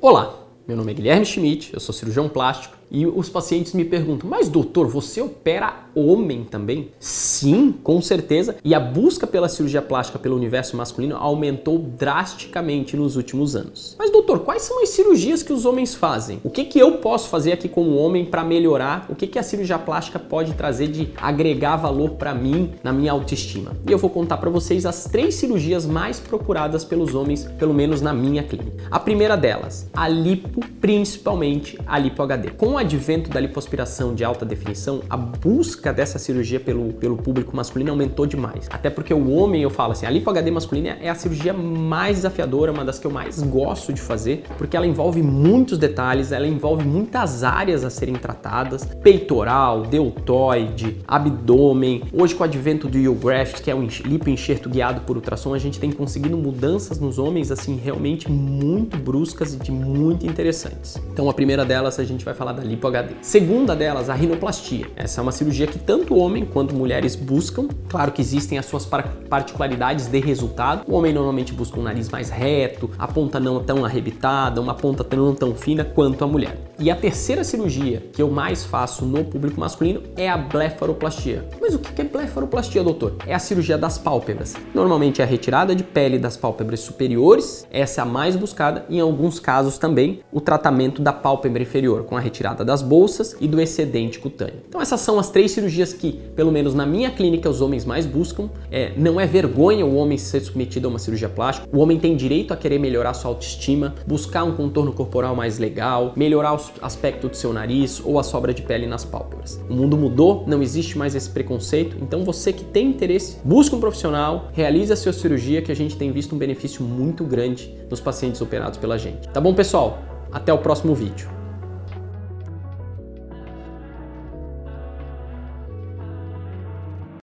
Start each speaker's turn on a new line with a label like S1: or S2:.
S1: Olá, meu nome é Guilherme Schmidt, eu sou cirurgião plástico e os pacientes me perguntam: Mas doutor, você opera homem também? Sim, com certeza. E a busca pela cirurgia plástica pelo universo masculino aumentou drasticamente nos últimos anos. Mas doutor, quais são as cirurgias que os homens fazem? O que, que eu posso fazer aqui como homem para melhorar? O que, que a cirurgia plástica pode trazer de agregar valor para mim na minha autoestima? E eu vou contar para vocês as três cirurgias mais procuradas pelos homens, pelo menos na minha clínica. A primeira delas, a lipo, principalmente a lipo HD. Com o advento da lipoaspiração de alta definição, a busca dessa cirurgia pelo, pelo público masculino aumentou demais. Até porque o homem, eu falo assim, a lipo HD masculina é a cirurgia mais desafiadora, uma das que eu mais gosto de fazer, porque ela envolve muitos detalhes, ela envolve muitas áreas a serem tratadas, peitoral, deltoide, abdômen. Hoje com o advento do U-Graft, que é um lipoenxerto guiado por ultrassom, a gente tem conseguido mudanças nos homens assim realmente muito bruscas e de muito interessantes. Então a primeira delas a gente vai falar da lipo HD. Segunda delas, a rinoplastia. Essa é uma cirurgia que tanto homem quanto mulheres buscam. Claro que existem as suas particularidades de resultado. O homem normalmente busca um nariz mais reto, a ponta não tão arrebitada, uma ponta não tão fina quanto a mulher. E a terceira cirurgia que eu mais faço no público masculino é a blefaroplastia. Mas o que é blefaroplastia, doutor? É a cirurgia das pálpebras. Normalmente é a retirada de pele das pálpebras superiores, essa é a mais buscada, em alguns casos também o tratamento da pálpebra inferior, com a retirada das bolsas e do excedente cutâneo. Então essas são as três cirurgias que, pelo menos na minha clínica, os homens mais buscam. É, não é vergonha o homem ser submetido a uma cirurgia plástica. O homem tem direito a querer melhorar sua autoestima, buscar um contorno corporal mais legal, melhorar os aspecto do seu nariz ou a sobra de pele nas pálpebras. O mundo mudou, não existe mais esse preconceito, então você que tem interesse, busque um profissional, realize a sua cirurgia que a gente tem visto um benefício muito grande nos pacientes operados pela gente. Tá bom, pessoal? Até o próximo vídeo.